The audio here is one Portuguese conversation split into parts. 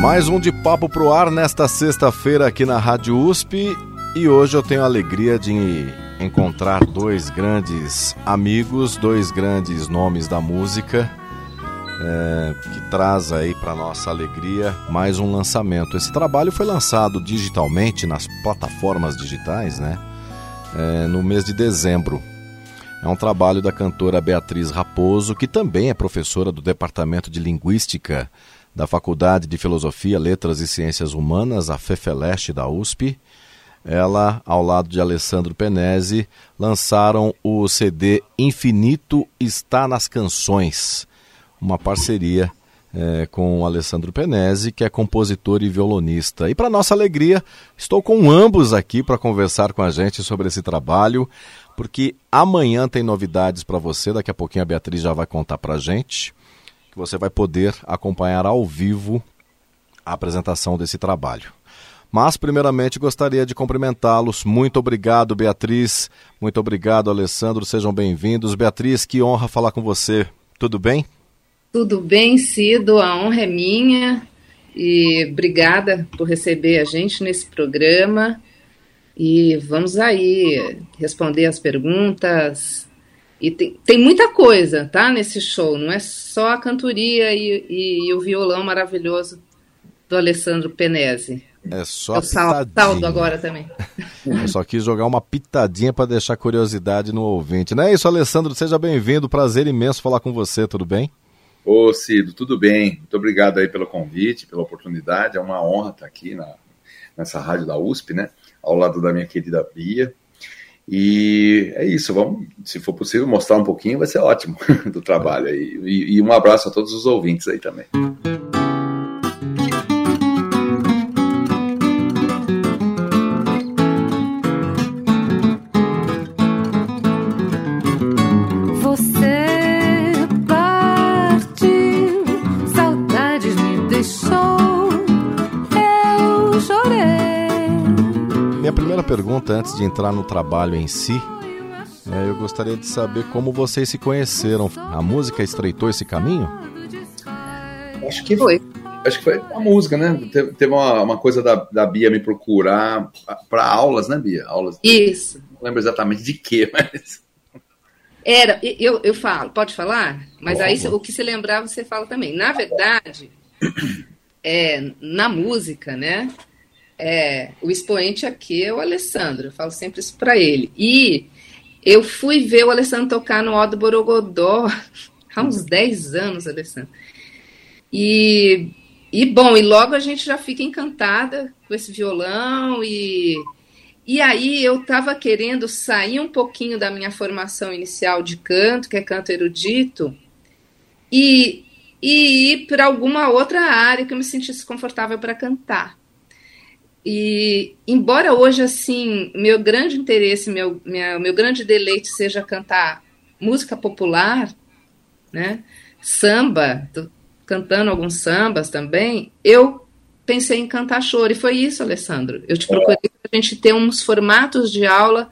Mais um de papo pro ar nesta sexta-feira aqui na Rádio USP e hoje eu tenho a alegria de encontrar dois grandes amigos, dois grandes nomes da música. É, que traz aí para nossa alegria mais um lançamento. Esse trabalho foi lançado digitalmente nas plataformas digitais, né? É, no mês de dezembro. É um trabalho da cantora Beatriz Raposo, que também é professora do Departamento de Linguística da Faculdade de Filosofia, Letras e Ciências Humanas, a FEFELESTE da USP. Ela, ao lado de Alessandro Penese, lançaram o CD Infinito Está nas Canções, uma parceria é, com Alessandro Penese, que é compositor e violonista. E para nossa alegria, estou com ambos aqui para conversar com a gente sobre esse trabalho, porque amanhã tem novidades para você, daqui a pouquinho a Beatriz já vai contar para a gente, que você vai poder acompanhar ao vivo a apresentação desse trabalho. Mas, primeiramente, gostaria de cumprimentá-los. Muito obrigado, Beatriz. Muito obrigado, Alessandro. Sejam bem-vindos. Beatriz, que honra falar com você. Tudo bem? Tudo bem, Cido, a honra é minha e obrigada por receber a gente nesse programa. E vamos aí responder as perguntas. E tem, tem muita coisa, tá, nesse show, não é só a cantoria e, e, e o violão maravilhoso do Alessandro Penese. É só Eu saldo agora também. Eu só quis jogar uma pitadinha para deixar curiosidade no ouvinte. Não é isso, Alessandro? Seja bem-vindo. Prazer imenso falar com você, tudo bem? Ô Cido, tudo bem? Muito obrigado aí pelo convite, pela oportunidade. É uma honra estar aqui na, nessa rádio da USP, né? Ao lado da minha querida Bia. E é isso, vamos, se for possível, mostrar um pouquinho, vai ser ótimo do trabalho. E, e um abraço a todos os ouvintes aí também. Pergunta antes de entrar no trabalho em si. É, eu gostaria de saber como vocês se conheceram. A música estreitou esse caminho? Acho que foi. Acho que foi a música, né? Teve, teve uma, uma, coisa da, da Bia me procurar para aulas, né, Bia? Aulas. Isso. Não lembro exatamente de quê, mas. Era, eu, eu falo, pode falar? Mas aí o que se lembrar você fala também. Na verdade, é, na música, né? É, o expoente aqui é o Alessandro, eu falo sempre isso para ele. E eu fui ver o Alessandro tocar no Odo Borogodó há uns 10 anos, Alessandro. E, e bom, e logo a gente já fica encantada com esse violão e e aí eu estava querendo sair um pouquinho da minha formação inicial de canto, que é canto erudito, e, e ir para alguma outra área que eu me sentisse confortável para cantar. E, embora hoje, assim, meu grande interesse, meu, minha, meu grande deleite seja cantar música popular, né? Samba, tô cantando alguns sambas também, eu pensei em cantar choro. E foi isso, Alessandro. Eu te procurei para a gente ter uns formatos de aula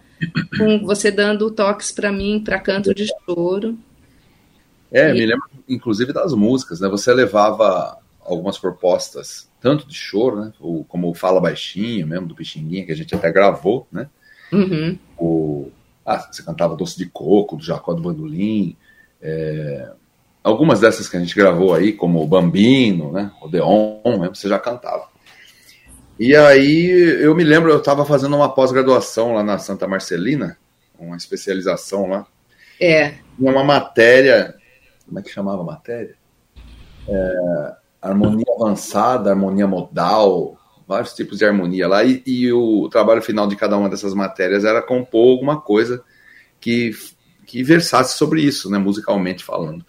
com você dando toques para mim, para canto de choro. É, e... me lembro, inclusive, das músicas, né? Você levava algumas propostas tanto de choro, né? O, como Fala Baixinho mesmo, do Pixinguinha, que a gente até gravou, né? Uhum. O, ah, você cantava Doce de Coco, do Jacó do Bandolim. É, algumas dessas que a gente gravou aí, como o Bambino, né? O Deon, mesmo, você já cantava. E aí eu me lembro, eu estava fazendo uma pós-graduação lá na Santa Marcelina, uma especialização lá. É. Uma matéria, como é que chamava a matéria? É, harmonia avançada, harmonia modal, vários tipos de harmonia lá, e, e, o trabalho final de cada uma dessas matérias era compor alguma coisa que, que versasse sobre isso, né, musicalmente falando.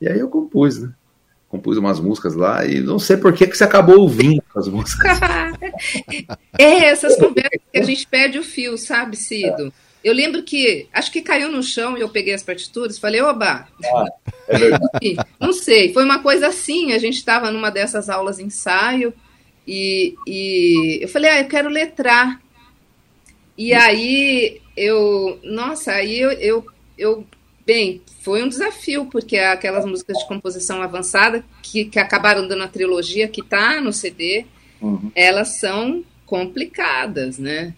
E aí eu compus, né? compus umas músicas lá e não sei por que, que você acabou ouvindo as músicas. é, essas conversas que a gente perde o fio, sabe, Cido? Eu lembro que, acho que caiu no chão e eu peguei as partituras, falei, oba! Ah, é verdade. não sei, foi uma coisa assim, a gente estava numa dessas aulas ensaio e, e eu falei, ah, eu quero letrar. E aí eu, nossa, aí eu, eu, eu bem, foi um desafio, porque aquelas músicas de composição avançada que, que acabaram dando a trilogia que está no CD, uhum. elas são complicadas, né?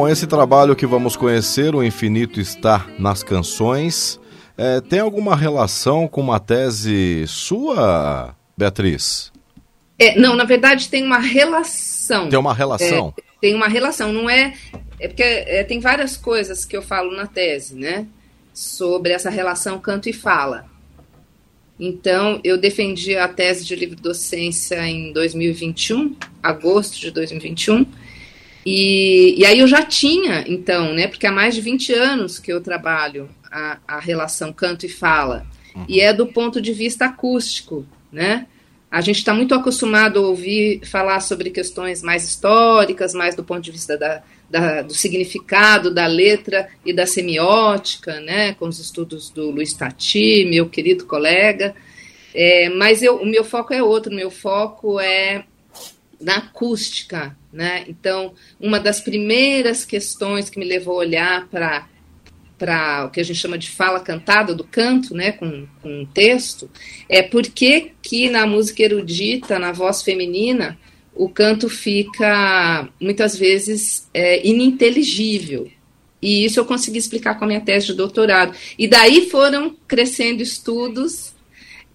Bom, esse trabalho que vamos conhecer, O Infinito Está nas Canções, é, tem alguma relação com uma tese sua, Beatriz? É, não, na verdade tem uma relação. Tem uma relação? É, tem uma relação, não é. É porque é, tem várias coisas que eu falo na tese, né? Sobre essa relação canto e fala. Então, eu defendi a tese de livre docência em 2021, agosto de 2021 e, e aí eu já tinha, então, né, porque há mais de 20 anos que eu trabalho a, a relação canto e fala, uhum. e é do ponto de vista acústico, né? A gente está muito acostumado a ouvir falar sobre questões mais históricas, mais do ponto de vista da, da, do significado da letra e da semiótica, né, com os estudos do Luiz Tati, meu querido colega. É, mas eu, o meu foco é outro, o meu foco é na acústica, né? Então, uma das primeiras questões que me levou a olhar para para o que a gente chama de fala cantada do canto, né, com, com um texto, é por que que na música erudita, na voz feminina, o canto fica muitas vezes é, ininteligível. E isso eu consegui explicar com a minha tese de doutorado. E daí foram crescendo estudos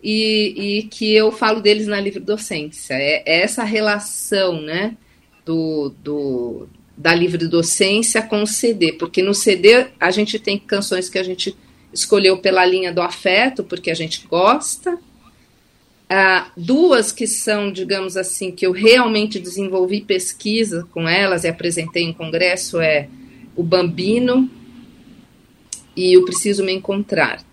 e, e que eu falo deles na livre docência. É, é essa relação, né, do, do, da livre docência com o CD, porque no CD a gente tem canções que a gente escolheu pela linha do afeto, porque a gente gosta. Ah, duas que são, digamos assim, que eu realmente desenvolvi pesquisa com elas e apresentei em congresso é o Bambino e o Preciso Me Encontrar.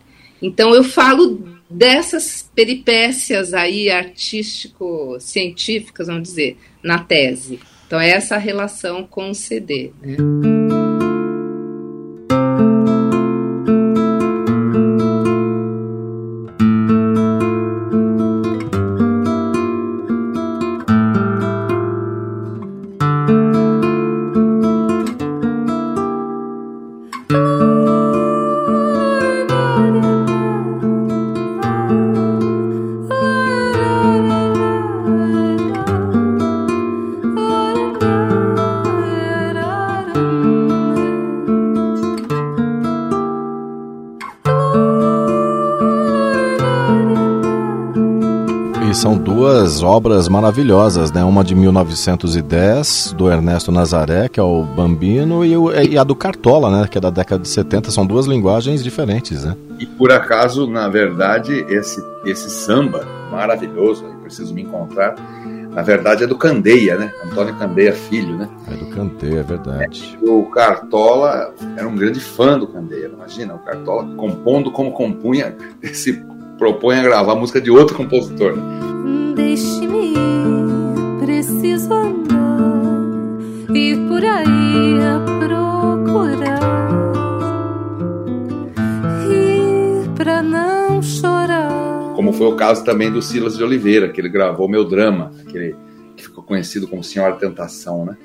Então eu falo dessas peripécias aí artístico-científicas, vamos dizer, na tese. Então, é essa relação com o CD. Né? Obras maravilhosas, né? Uma de 1910, do Ernesto Nazaré, que é o Bambino, e, o, e, a do Cartola, né? Que é da década de 70. São duas linguagens diferentes, né? E por acaso, na verdade, esse, esse samba maravilhoso, preciso me encontrar, na verdade é do Candeia, né? Antônio Candeia Filho, né? É do Candeia, é verdade. É, o Cartola era um grande fã do Candeia, imagina, o Cartola compondo como compunha, se propõe a gravar música de outro compositor. Né? Deixe-me ir, preciso andar e por aí a procurar ir pra não chorar. Como foi o caso também do Silas de Oliveira, que ele gravou Meu Drama, aquele que ficou conhecido como Senhora Tentação, né?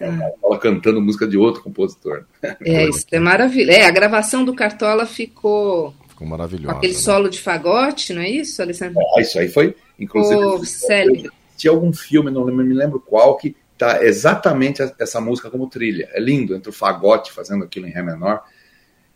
Ela cantando música de outro compositor. É, isso é maravilha. É, a gravação do Cartola ficou. Ficou maravilhosa. aquele né? solo de fagote, não é isso, Alessandro? É, isso aí foi Inclusive, oh, tinha algum filme, não me lembro qual, que tá exatamente essa música como trilha. É lindo, entre o fagote fazendo aquilo em Ré menor,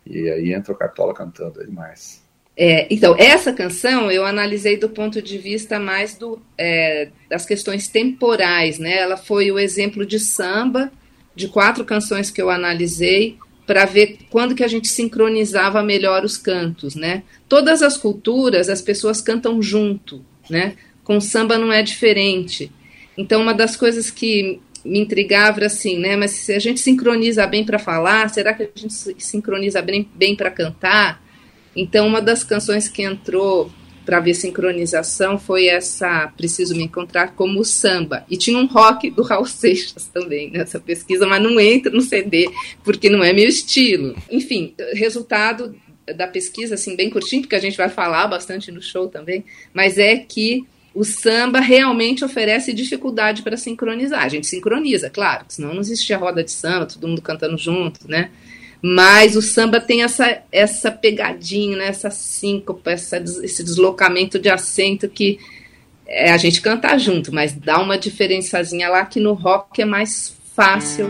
e aí entra o Cartola cantando, é demais. É, então, essa canção eu analisei do ponto de vista mais do, é, das questões temporais, né? Ela foi o exemplo de samba, de quatro canções que eu analisei, para ver quando que a gente sincronizava melhor os cantos, né? Todas as culturas, as pessoas cantam junto, né? Com samba não é diferente. Então, uma das coisas que me intrigava era assim, né? Mas se a gente sincroniza bem para falar, será que a gente sincroniza bem, bem para cantar? Então, uma das canções que entrou para ver sincronização foi essa Preciso Me Encontrar como samba. E tinha um rock do Raul Seixas também nessa pesquisa, mas não entra no CD, porque não é meu estilo. Enfim, resultado da pesquisa, assim, bem curtinho, porque a gente vai falar bastante no show também, mas é que o samba realmente oferece dificuldade para sincronizar. A gente sincroniza, claro, senão não existia roda de samba, todo mundo cantando junto, né? Mas o samba tem essa, essa pegadinha, né? essa síncopa, essa, esse deslocamento de acento que é a gente canta junto, mas dá uma diferençazinha lá que no rock é mais fácil.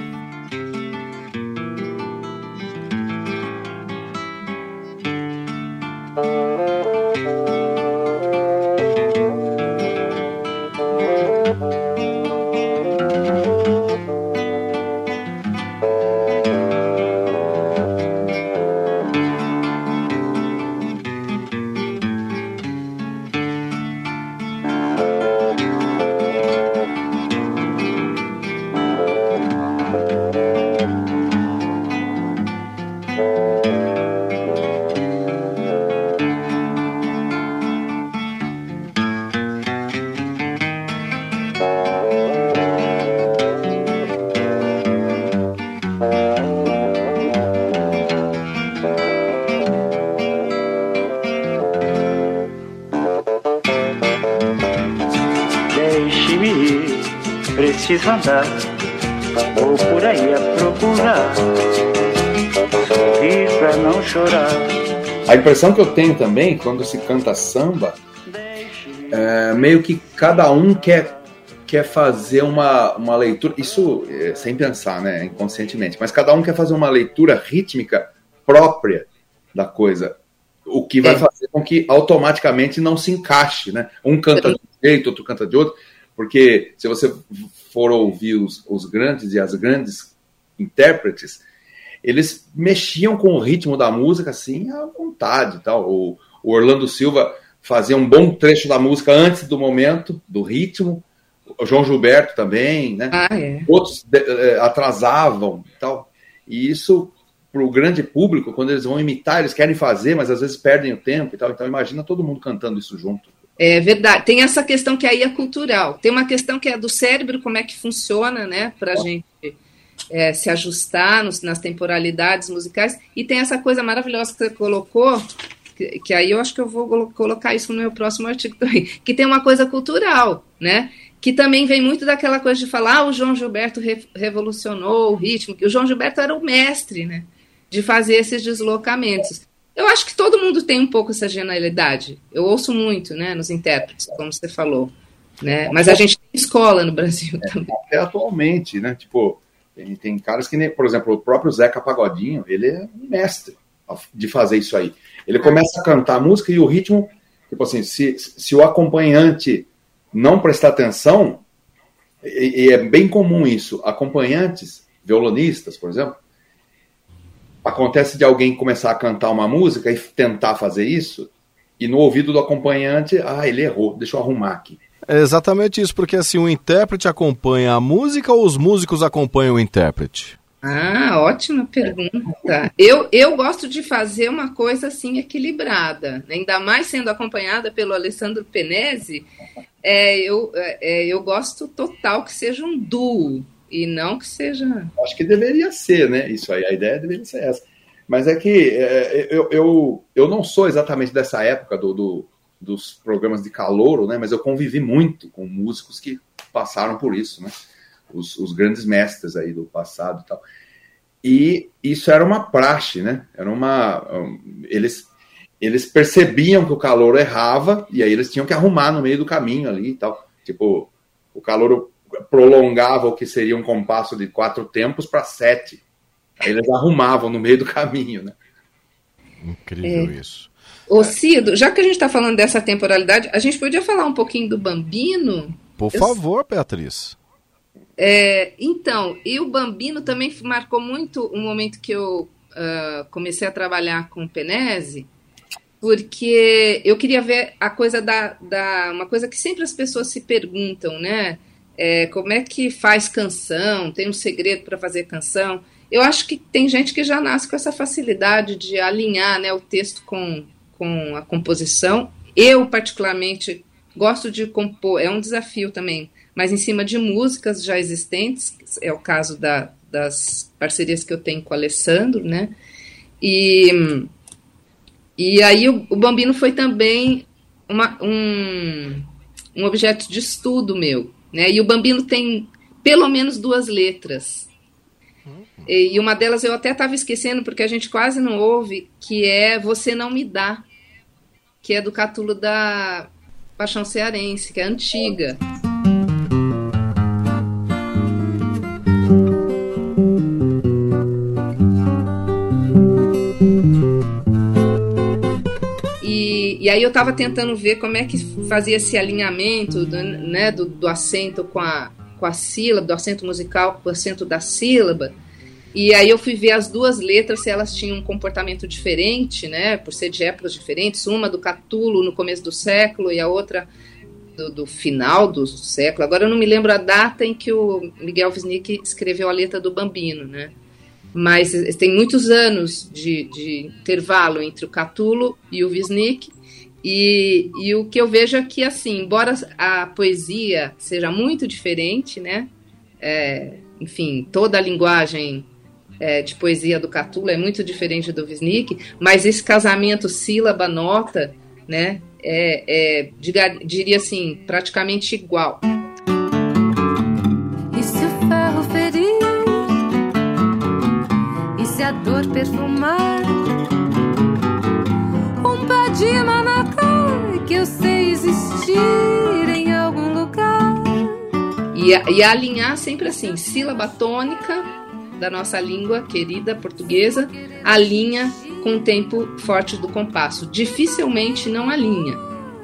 Vou por aí a procurar, sorrir pra não chorar. A impressão que eu tenho também, quando se canta samba, é meio que cada um quer, quer fazer uma, uma leitura, isso é, sem pensar, né, inconscientemente, mas cada um quer fazer uma leitura rítmica própria da coisa, o que vai fazer com que automaticamente não se encaixe, né? Um canta de um jeito, outro canta de outro, porque se você for ouvir os, os grandes e as grandes intérpretes, eles mexiam com o ritmo da música assim à vontade. Tal. O, o Orlando Silva fazia um bom trecho da música antes do momento, do ritmo. O João Gilberto também, né? Ah, é. Outros eh, atrasavam tal. E isso para o grande público, quando eles vão imitar, eles querem fazer, mas às vezes perdem o tempo e tal. Então imagina todo mundo cantando isso junto. É verdade. Tem essa questão que aí é cultural. Tem uma questão que é do cérebro, como é que funciona, né, para a gente é, se ajustar nos, nas temporalidades musicais. E tem essa coisa maravilhosa que você colocou, que, que, aí eu acho que eu vou colocar isso no meu próximo artigo também, que tem uma coisa cultural, né? Que também vem muito daquela coisa de falar, ah, o João Gilberto re, revolucionou o ritmo, que o João Gilberto era o mestre, né? De fazer esses deslocamentos. Eu acho que todo mundo tem um pouco essa genialidade. Eu ouço muito, né, nos intérpretes, como você falou. Né? Mas a gente tem escola no Brasil é, também. Até atualmente, né? Tipo, tem, tem caras que, por exemplo, o próprio Zeca Pagodinho, ele é um mestre de fazer isso aí. Ele começa a cantar a música e o ritmo, tipo assim, se, se o acompanhante não prestar atenção, e, e é bem comum isso, acompanhantes, violonistas, por exemplo, acontece de alguém começar a cantar uma música e tentar fazer isso, e no ouvido do acompanhante, ah, ele errou, deixa eu arrumar aqui. É exatamente isso, porque assim, o intérprete acompanha a música ou os músicos acompanham o intérprete? Ah, ótima pergunta. Eu, eu gosto de fazer uma coisa assim equilibrada, né? ainda mais sendo acompanhada pelo Alessandro Penese, é, eu, é, eu gosto total que seja um duo, e não que seja. Acho que deveria ser, né? Isso aí, a ideia deveria ser essa. Mas é que é, eu, eu, eu não sou exatamente dessa época do, do, dos programas de calouro, né? Mas eu convivi muito com músicos que passaram por isso, né? Os, os grandes mestres aí do passado e tal. E isso era uma praxe, né? Era uma. Eles, eles percebiam que o calor errava e aí eles tinham que arrumar no meio do caminho ali e tal. Tipo, o calor prolongava o que seria um compasso de quatro tempos para sete. Aí eles arrumavam no meio do caminho, né? Incrível é. isso. Ô Cido, já que a gente está falando dessa temporalidade, a gente podia falar um pouquinho do Bambino? Por favor, Beatriz. É, então, e o Bambino também marcou muito o momento que eu uh, comecei a trabalhar com o Penese, porque eu queria ver a coisa da, da uma coisa que sempre as pessoas se perguntam, né? É, como é que faz canção? Tem um segredo para fazer canção? Eu acho que tem gente que já nasce com essa facilidade de alinhar né, o texto com, com a composição. Eu, particularmente, gosto de compor, é um desafio também, mas em cima de músicas já existentes, é o caso da, das parcerias que eu tenho com o Alessandro, né? E, e aí o, o Bambino foi também uma, um, um objeto de estudo meu, né? E o Bambino tem pelo menos duas letras. E, uma delas eu até estava esquecendo, porque a gente quase não ouve, que é Você Não Me Dá, que é do Catulo da Paixão Cearense, que é antiga. E aí eu estava tentando ver como é que fazia esse alinhamento do, né, do, do, acento com a, com a sílaba, do acento musical com o acento da sílaba. E aí eu fui ver as duas letras, se elas tinham um comportamento diferente, né, por ser de épocas diferentes, uma do Catulo no começo do século e a outra do, do, final do século. Agora eu não me lembro a data em que o Miguel Wisnik escreveu a letra do Bambino, né? Mas tem muitos anos de, de intervalo entre o Catulo e o Wisnik, e, e o que eu vejo é que, assim, embora a poesia seja muito diferente, né? É, enfim, toda a linguagem é, de poesia do Catulo é muito diferente do Wisnik, mas esse casamento sílaba-nota, né? É, é diga, diria assim, praticamente igual. E se o ferro ferir? E se a dor perfumar? Um pé de sei em algum lugar. E, e alinhar sempre assim, sílaba tônica da nossa língua querida portuguesa, alinha com o tempo forte do compasso. Dificilmente não alinha,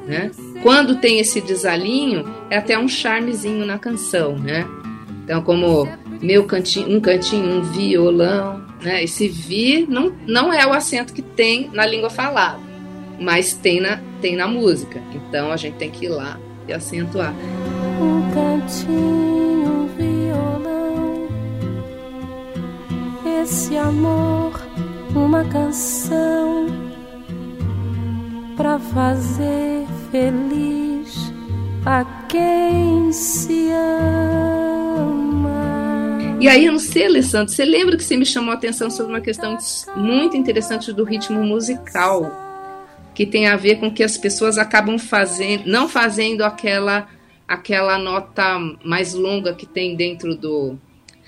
né? Quando tem esse desalinho, é até um charmezinho na canção, né? Então, como meu cantinho, um cantinho, um violão, né? Esse vi não, não é o acento que tem na língua falada mas tem na, tem na música. Então a gente tem que ir lá e acentuar. Um cantinho, um violão, esse amor, uma canção para fazer feliz a quem se ama. E aí, eu não sei, Alessandro, você lembra que você me chamou a atenção sobre uma questão muito interessante do ritmo musical? Que tem a ver com que as pessoas acabam fazendo, não fazendo aquela aquela nota mais longa que tem dentro do.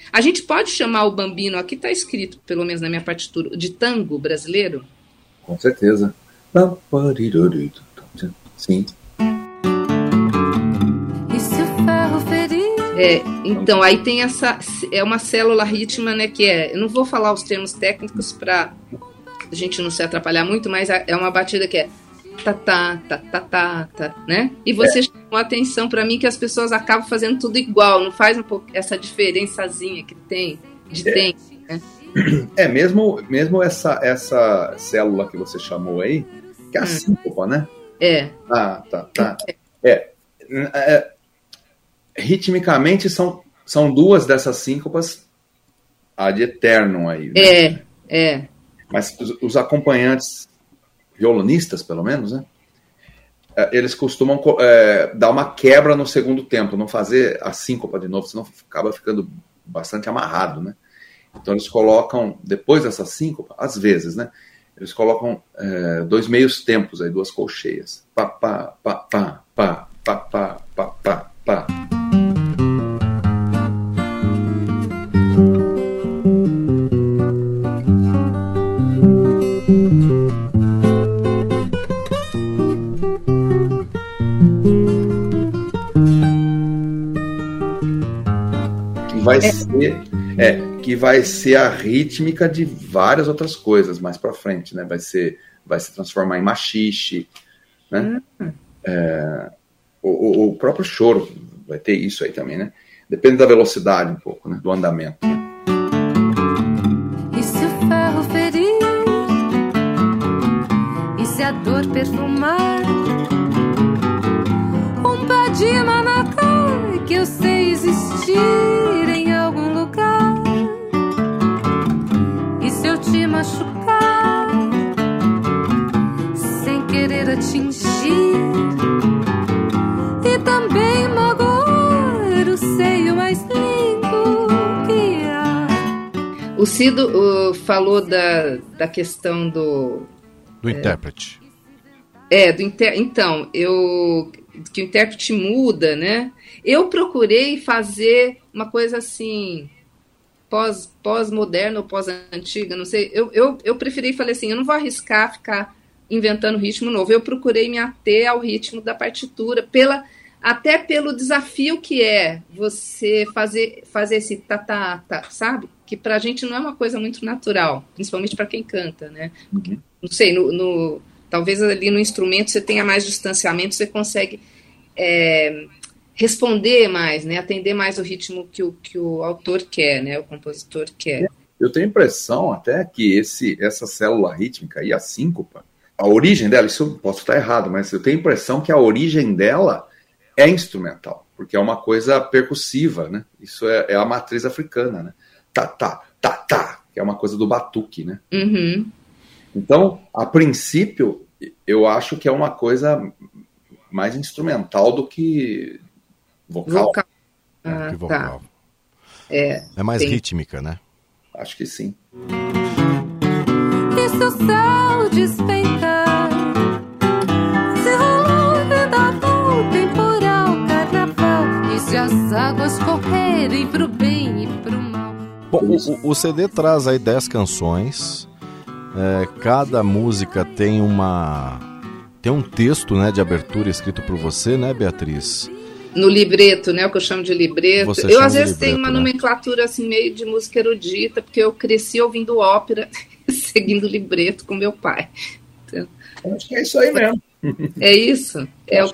A gente pode chamar o bambino, aqui está escrito, pelo menos na minha partitura, de tango brasileiro? Com certeza. Sim. É, então, aí tem essa. É uma célula rítmica, né? Que é. Eu não vou falar os termos técnicos para a gente não se atrapalhar muito, mas é uma batida que é tá tá tá tá tá, tá né? E você é. chamou atenção para mim que as pessoas acabam fazendo tudo igual, não faz um pouco essa diferençazinha que tem de é. tempo, né? É, mesmo, mesmo essa, essa célula que você chamou aí, que é a hum. síncopa, né? É. Ah, tá, tá. É. é. ritmicamente são, são duas dessas síncopas ad eternum aí. Né? É, é. Mas os, acompanhantes, violonistas pelo menos, né? É, eles costumam é, dar uma quebra no segundo tempo, não fazer a síncopa de novo, senão acaba ficando bastante amarrado, né? Então eles colocam, depois dessa síncopa, às vezes, né? Eles colocam é, dois meios tempos aí, duas colcheias. Pá, pá, pá, pá, pá, pá, pá, pá, pá, pá. Vai é. ser é, que vai ser a rítmica de várias outras coisas mais para frente, né? Vai ser vai se transformar em machixe, né? É, o, o próprio choro vai ter isso aí também, né? Depende da velocidade um pouco, né? Do andamento. Né? E se o ferro ferir? E se a dor perfumar? Cido uh, falou da, da questão do. Do intérprete. É, do inter... então, eu. Que o intérprete muda, né? Eu procurei fazer uma coisa assim. Pós, pós-moderna ou pós-antiga, não sei. Eu, eu, eu preferi, falei assim, eu não vou arriscar ficar inventando ritmo novo. Eu procurei me ater ao ritmo da partitura, pela, até pelo desafio que é você fazer, fazer esse tá, tá, tá, sabe? Que pra gente não é uma coisa muito natural, principalmente para quem canta, né? Não sei, no, no- talvez ali no instrumento você tenha mais distanciamento, você consegue é, responder mais, né? Atender mais o ritmo que o, que o autor quer, né? O compositor quer. Eu tenho a impressão até que esse, essa célula rítmica e a síncopa, a origem dela, isso eu posso estar errado, mas eu tenho a impressão que a origem dela é instrumental, porque é uma coisa percussiva, né? Isso é, é a matriz africana, né? Tá, tá, tá, tá, que é uma coisa do batuque, né? Uhum. Então, a princípio, eu acho que é uma coisa mais instrumental do que vocal. Vocal. É, Ah, que tá. vocal. É. É mais Sim. rítmica, né? Acho que sim. E se o céu despencar? As águas correrem pro bem e pro mal? Bom, o, o- o CD traz aí 10 canções. É, cada música tem uma. Tem um texto né, de abertura escrito por você, né, Beatriz? No libreto, né? O que eu chamo de libreto. Você eu, às vezes, tenho libreto, uma né? nomenclatura assim, meio de música erudita, porque eu cresci ouvindo ópera, seguindo libreto com meu pai. Acho que é isso aí mesmo. É isso? É, o,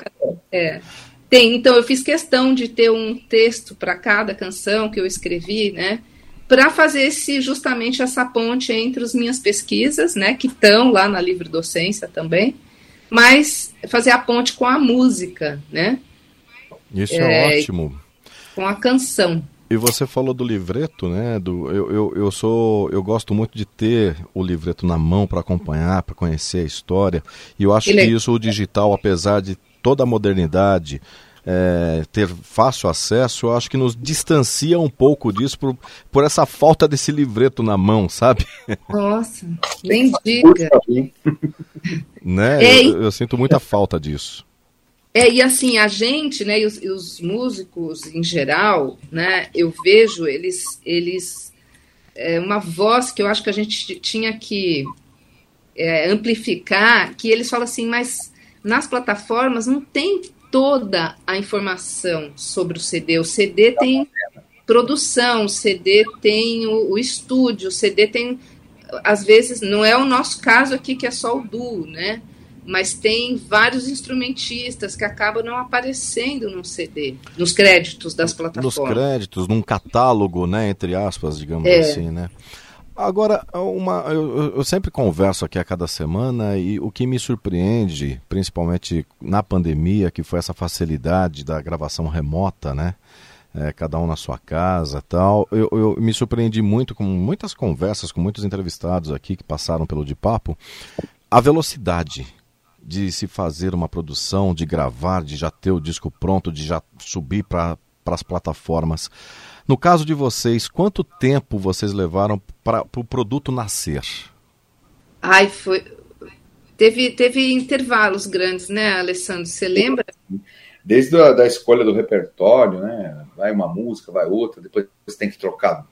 é. Tem, então eu fiz questão de ter um texto para cada canção que eu escrevi, né? Para fazer esse, justamente essa ponte entre as minhas pesquisas, né? Que estão lá na livre docência também, mas fazer a ponte com a música, né? Isso é, É, ótimo. Com a canção. E você falou do livreto, né? Do, eu, eu, eu sou, eu gosto muito de ter o livreto na mão para acompanhar, para conhecer a história. E eu acho Que que isso, o digital, apesar de toda a modernidade, é, ter fácil acesso, eu acho que nos distancia um pouco disso por, por essa falta desse livreto na mão, sabe? Nossa, nem diga. né? É, Eu, eu sinto muita falta disso. É, e assim, a gente, né, e os, e os músicos em geral, né, eu vejo eles, eles, é uma voz que eu acho que a gente tinha que é, amplificar, que eles falam assim, mas nas plataformas não tem toda a informação sobre o CD. O CD tem produção, o CD tem o, o estúdio, o CD tem, às vezes, não é o nosso caso aqui que é só o duo, né? Mas tem vários instrumentistas que acabam não aparecendo no CD, nos créditos das Nos plataformas. créditos, num catálogo, né? Entre aspas, digamos É. assim, né? Agora, uma, eu, eu- sempre converso aqui a cada semana e o que me surpreende, principalmente na pandemia, que foi essa facilidade da gravação remota, né? É, cada um na sua casa tal. Eu, eu me surpreendi muito com muitas conversas com muitos entrevistados aqui que passaram pelo De Papo, a velocidade de se fazer uma produção, de gravar, de já ter o disco pronto, de já subir para as plataformas. No caso de vocês, quanto tempo vocês levaram para o pro produto nascer? Ai, foi. Teve, teve intervalos grandes, né, Alessandro? Você lembra? Desde a da escolha do repertório, né? Vai uma música, vai outra, depois você tem que trocar,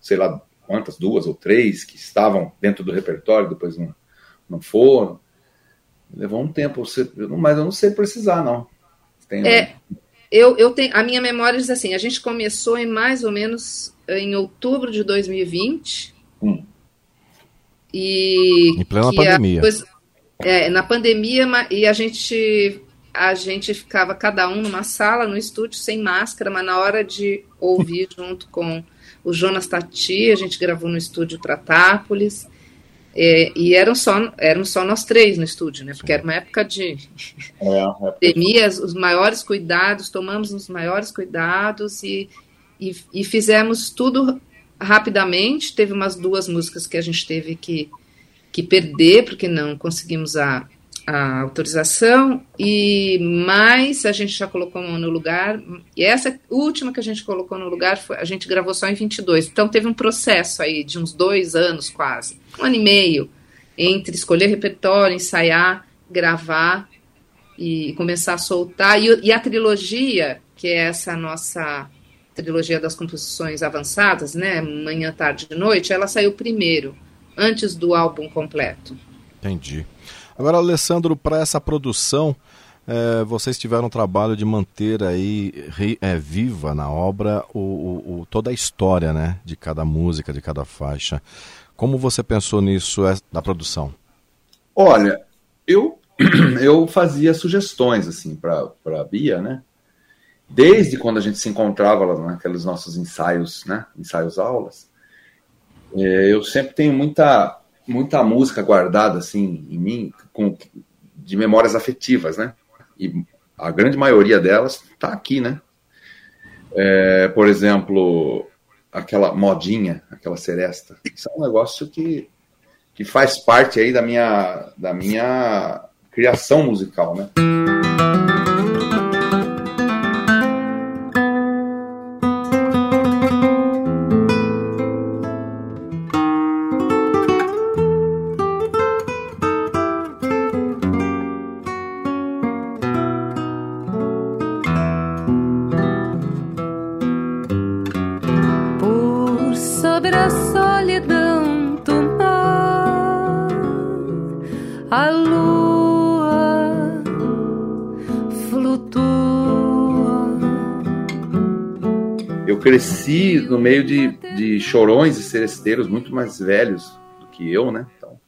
sei lá quantas, duas ou três que estavam dentro do repertório, depois não, não foram. Levou um tempo, você- eu não- mas eu não sei precisar, não. Tem, É, eu, eu tenho, a minha memória diz assim, a gente começou em mais ou menos em outubro de 2020 Hum. e Em plena pandemia. coisa- É, na pandemia, e a gente a gente ficava cada um numa sala, no estúdio, sem máscara, mas na hora de ouvir junto com o Jonas Tati, a gente gravou no estúdio Tratápolis, é, e eram só, eram só nós três no estúdio, né? Porque era uma época de é, pandemia, os maiores cuidados, tomamos os maiores cuidados e, e, e fizemos tudo rapidamente. Teve umas duas músicas que a gente teve que, que perder, porque não conseguimos a, a autorização, e mais a gente já colocou no lugar, e essa última que a gente colocou no lugar, foi, a gente gravou só em 22, então teve um processo aí de uns dois anos quase, um ano e meio, entre escolher repertório, ensaiar, gravar e começar a soltar, e, e a trilogia, que é essa nossa trilogia das composições avançadas, né, manhã, tarde e noite, ela saiu primeiro, antes do álbum completo. Entendi. Agora, Alessandro, para essa produção, é, vocês tiveram o trabalho de manter aí é, viva na obra o, o, o, toda a história né, de cada música, de cada faixa. Como você pensou nisso é, da produção? Olha, eu, eu fazia sugestões assim para a Bia, né? Desde quando a gente se encontrava lá naqueles nossos ensaios, né? Ensaios aulas. É, eu sempre tenho muita muita música guardada assim em mim com, de memórias afetivas, né? E a grande maioria delas está aqui, né? É, por exemplo, aquela modinha, aquela seresta. Isso é um negócio que, que faz parte aí da minha, da minha criação musical, né? Cresci no meio de, de chorões e seresteiros muito mais velhos do que eu, né? Então,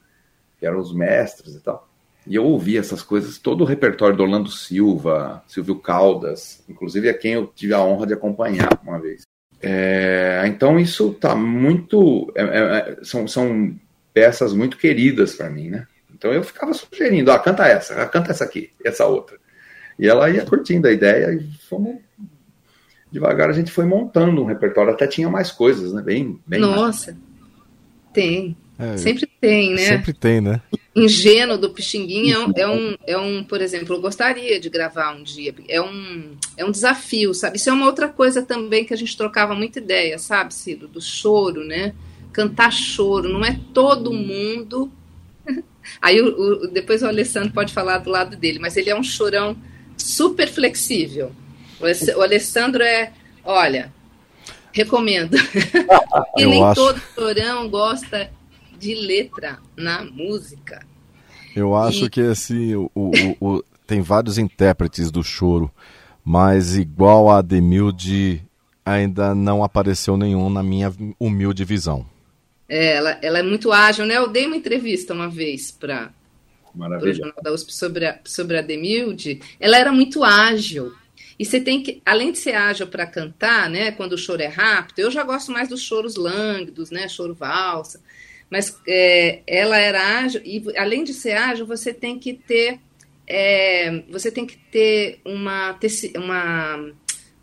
que eram os mestres e tal. E eu ouvi essas coisas, todo o repertório do Orlando Silva, Silvio Caldas, inclusive é quem eu tive a honra de acompanhar uma vez. É, então isso tá muito. É, é, é são, são peças muito queridas para mim, né? Então eu ficava sugerindo, ah, canta essa, canta essa aqui, essa outra. E ela ia curtindo a ideia e fomos devagar a gente foi montando um repertório, até tinha mais coisas, né? Bem, bem Nossa, mais. tem. É, sempre tem, né? Sempre tem, né? Ingênuo do Pixinguinha é um, é um, é um, por exemplo, eu gostaria de gravar um dia. É um, é um desafio, sabe? Isso é uma outra coisa também que a gente trocava muita ideia, sabe, Ciro? Do choro, né? Cantar choro. Não é todo mundo. Aí o, o, depois o Alessandro pode falar do lado dele, mas ele é um chorão super flexível. O Alessandro é, olha, recomendo. e nem acho... todo chorão gosta de letra na música. Eu acho e... que assim, o, o, o, tem vários intérpretes do choro, mas igual a Demilde ainda não apareceu nenhum na minha humilde visão. É, ela, ela é muito ágil, né? Eu dei uma entrevista uma vez para o Jornal da USP sobre a, sobre a Demilde. Ela era muito ágil. E você tem que, além de ser ágil para cantar, né, quando o choro é rápido, eu já gosto mais dos choros lânguidos, né, choro valsa, mas é, ela era ágil, e além de ser ágil, você tem que ter, é, você tem que ter uma, uma,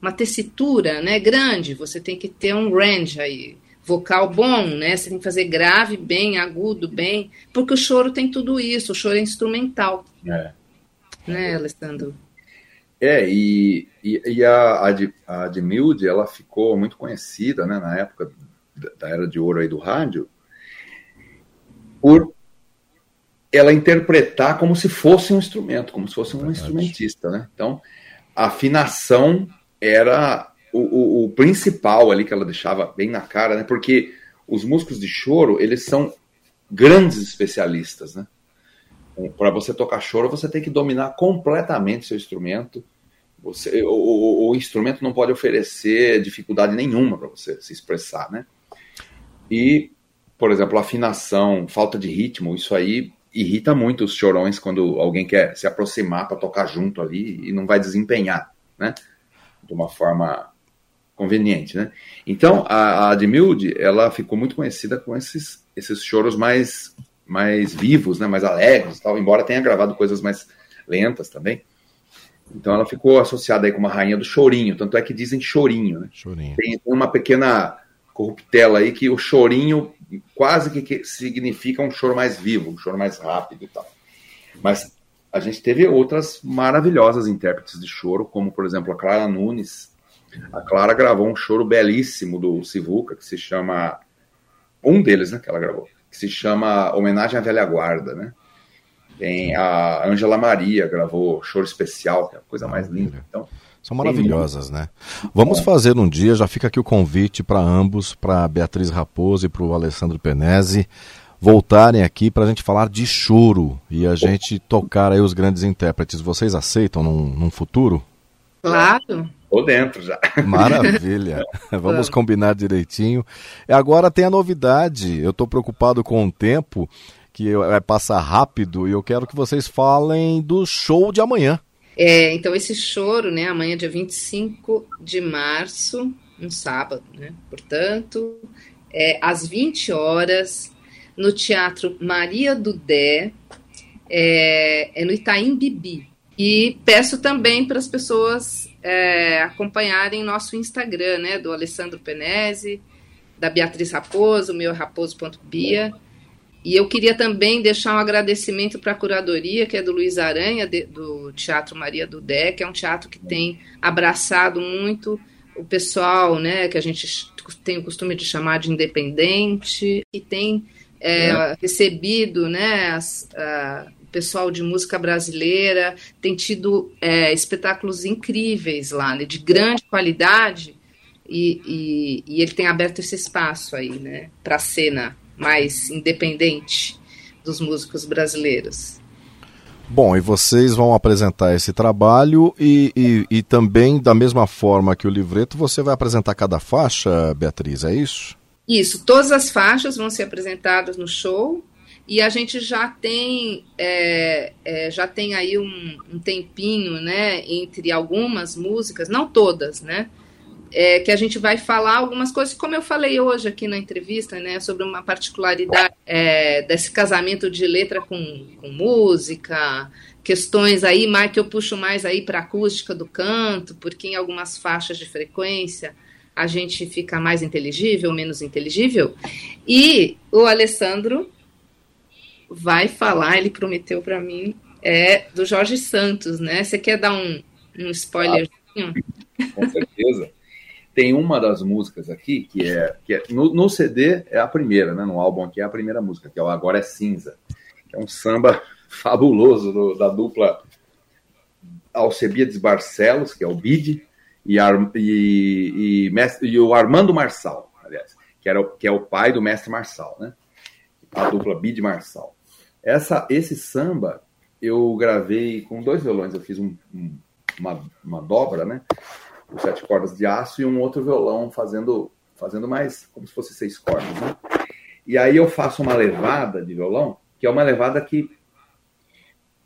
uma tessitura, né, grande, você tem que ter um range aí, vocal bom, né, você tem que fazer grave bem, agudo bem, porque o choro tem tudo isso, o choro é instrumental. É. Né, Alessandro? É, e, e, e a, a, a Milde, ela ficou muito conhecida, né, na época da era de ouro aí do rádio, por ela interpretar como se fosse um instrumento, como se fosse um instrumentista, né? Então, a afinação era o, o, o, principal ali que ela deixava bem na cara, né? Porque os músicos de choro, eles são grandes especialistas, né? Para você tocar choro, você tem que dominar completamente seu instrumento, você, o, o, o instrumento não pode oferecer dificuldade nenhuma para você se expressar, né? E, por exemplo, afinação, falta de ritmo, isso aí irrita muito os chorões quando alguém quer se aproximar para tocar junto ali e não vai desempenhar, né? De uma forma conveniente, né? Então, a, a Admilde, ela ficou muito conhecida com esses, esses choros mais, mais vivos, né? Mais alegres tal, embora tenha gravado coisas mais lentas também. Então ela ficou associada aí com uma rainha do chorinho, tanto é que dizem chorinho, né? Chorinho. Tem uma pequena corruptela aí que o chorinho quase que significa um choro mais vivo, um choro mais rápido e tal. Mas a gente teve outras maravilhosas intérpretes de choro, como por exemplo a Clara Nunes. A Clara gravou um choro belíssimo do Sivuca, que se chama. Um deles, né, que ela gravou, que se chama Homenagem à Velha Guarda, né? Tem a Ângela Maria, gravou Choro Especial, que é a coisa mais linda. Então, São maravilhosas, né? Vamos fazer um dia, já fica aqui o convite para ambos, para Beatriz Raposo e para o Alessandro Penese, voltarem aqui para a gente falar de choro e a gente tocar aí os grandes intérpretes. Vocês aceitam num, num futuro? Claro. Tô dentro já. Maravilha. Vamos combinar direitinho. E agora tem a novidade. Eu estou preocupado com o tempo, que vai passar rápido, e eu quero que vocês falem do show de amanhã. É, então, esse choro, né, amanhã, dia 25 de março, um sábado, né? Portanto, é, às 20 horas, no Teatro Maria Dudé, é, é no Itaim Bibi. E peço também para as pessoas é, acompanharem nosso Instagram, né, do Alessandro Penese, da Beatriz Raposo, meu raposo.bia. E eu queria também deixar um agradecimento para a curadoria, que é do Luiz Aranha, de, do Teatro Maria Dudé, que é um teatro que tem abraçado muito o pessoal, né, que a gente tem o costume de chamar de independente, e tem é, é. recebido, né, as, a, o pessoal de música brasileira, tem tido é, espetáculos incríveis lá, né, de grande qualidade, e, e, e ele tem aberto esse espaço aí, né, para a cena mais independente dos músicos brasileiros. Bom, e vocês vão apresentar esse trabalho e, e, e, também, da mesma forma que o livreto, você vai apresentar cada faixa, Beatriz, é isso? Isso, todas as faixas vão ser apresentadas no show e a gente já tem, é, é, já tem aí um, um tempinho, né, entre algumas músicas, não todas, né, é, que a gente vai falar algumas coisas, como eu falei hoje aqui na entrevista, né, sobre uma particularidade é, desse casamento de letra com, com música, questões aí, mais que eu puxo mais aí para acústica do canto, porque em algumas faixas de frequência a gente fica mais inteligível, menos inteligível. E o Alessandro vai falar, ele prometeu para mim, é do Jorge Santos, né? Você quer dar um, um spoilerzinho? Com certeza. Tem uma das músicas aqui que é, que é no, no, CD é a primeira, né? No álbum aqui é a primeira música, que é o Agora é Cinza, que é um samba fabuloso do, da dupla Alcebiades Barcelos, que é o Bid, e, Ar, e, e, e, o Armando Marçal, aliás, que, era, que é o pai do mestre Marçal, né? A dupla Bid Marçal. Essa, esse samba eu gravei com dois violões, eu fiz um, um, uma, uma dobra, né? Sete cordas de aço e um outro violão fazendo, fazendo mais como se fosse seis cordas, né? E aí eu faço uma levada de violão, que é uma levada que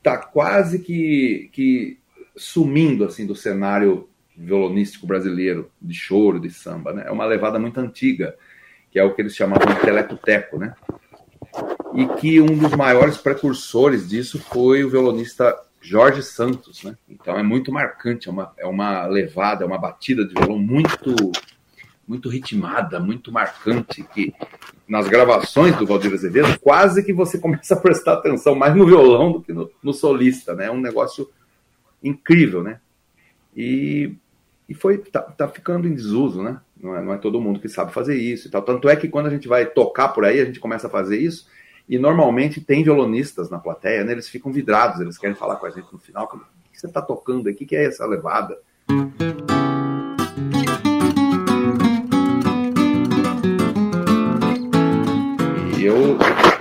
tá quase que, que sumindo assim do cenário violonístico brasileiro de choro, de samba, né? É uma levada muito antiga, que é o que eles chamavam de telecoteco, né? E que um dos maiores precursores disso foi o violonista Jorge Santos, né? Então é muito marcante, é uma, é uma levada, é uma batida de violão muito muito ritmada, muito marcante, que nas gravações do Valdir Azevedo, quase que você começa a prestar atenção mais no violão do que no, no solista, né? É um negócio incrível, né? E, e foi, tá, tá, ficando em desuso, né? Não é, não é todo mundo que sabe fazer isso e tal. Tanto é que quando a gente vai tocar por aí, a gente começa a fazer isso, e normalmente tem violonistas na plateia, né? Eles ficam vidrados, eles querem falar com a gente no final. O que você está tocando aqui? O que é essa levada? E eu,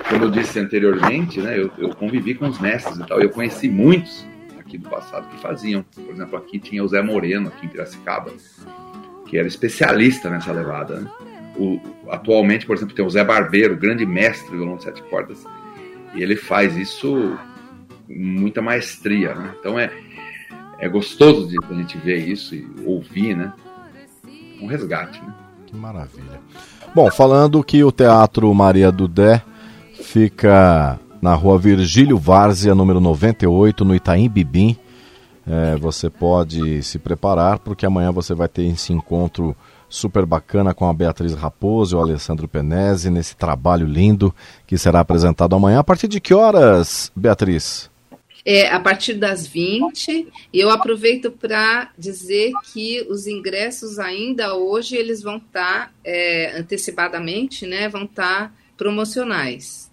como eu disse anteriormente, né? Eu, eu convivi com os mestres e tal. Eu conheci muitos aqui do passado que faziam. Por exemplo, aqui tinha o Zé Moreno, aqui em Piracicaba, que era especialista nessa levada, né? O, atualmente, por exemplo, tem o Zé Barbeiro, grande mestre do violão de sete cordas. E ele faz isso com muita maestria, né? Então é, é gostoso de a gente ver isso e ouvir, né? Um resgate, né? Que maravilha. Bom, falando que o Teatro Maria Dudé fica na rua Virgílio Várzea, número 98, no Itaim Bibim. É, você pode se preparar, porque amanhã você vai ter esse encontro super bacana com a Beatriz Raposo e o Alessandro Penese, nesse trabalho lindo que será apresentado amanhã. A partir de que horas, Beatriz? É, a partir das 20, e eu aproveito para dizer que os ingressos ainda hoje eles vão estar tá, é, antecipadamente, né? Vão estar tá promocionais.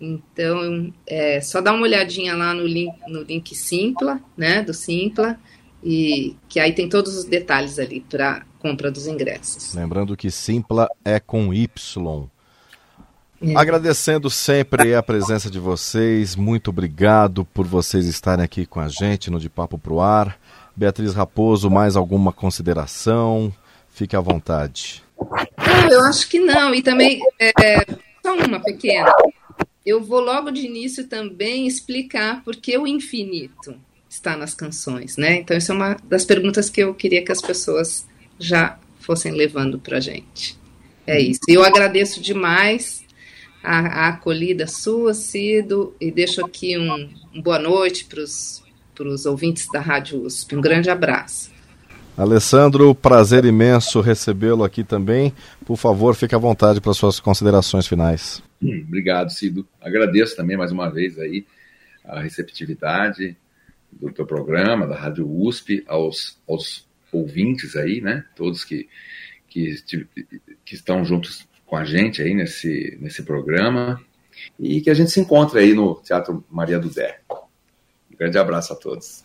Então, é só dá uma olhadinha lá no link, no link Simpla, né? Do Simpla, e que aí tem todos os detalhes ali para compra dos ingressos. Lembrando que Simpla é com Y. É. Agradecendo sempre a presença de vocês, muito obrigado por vocês estarem aqui com a gente no De Papo Pro Ar. Beatriz Raposo, mais alguma consideração? Fique à vontade. Não, eu acho que não, e também, é, só uma pequena. Eu vou logo de início também explicar por que o infinito está nas canções, né? Então, isso é uma das perguntas que eu queria que as pessoas já fossem levando para a gente. É isso. Eu agradeço demais a, a acolhida sua, Cido, e deixo aqui um, um boa noite para os ouvintes da Rádio USP. Um grande abraço. Alessandro, prazer imenso recebê-lo aqui também. Por favor, fique à vontade para suas considerações finais. Hum, obrigado, Cido. Agradeço também mais uma vez aí a receptividade do teu programa, da Rádio USP, aos, aos ouvintes aí, né? Todos que, que, que estão juntos com a gente aí nesse, nesse programa e que a gente se encontre aí no Teatro Maria do Dé. Um grande abraço a todos.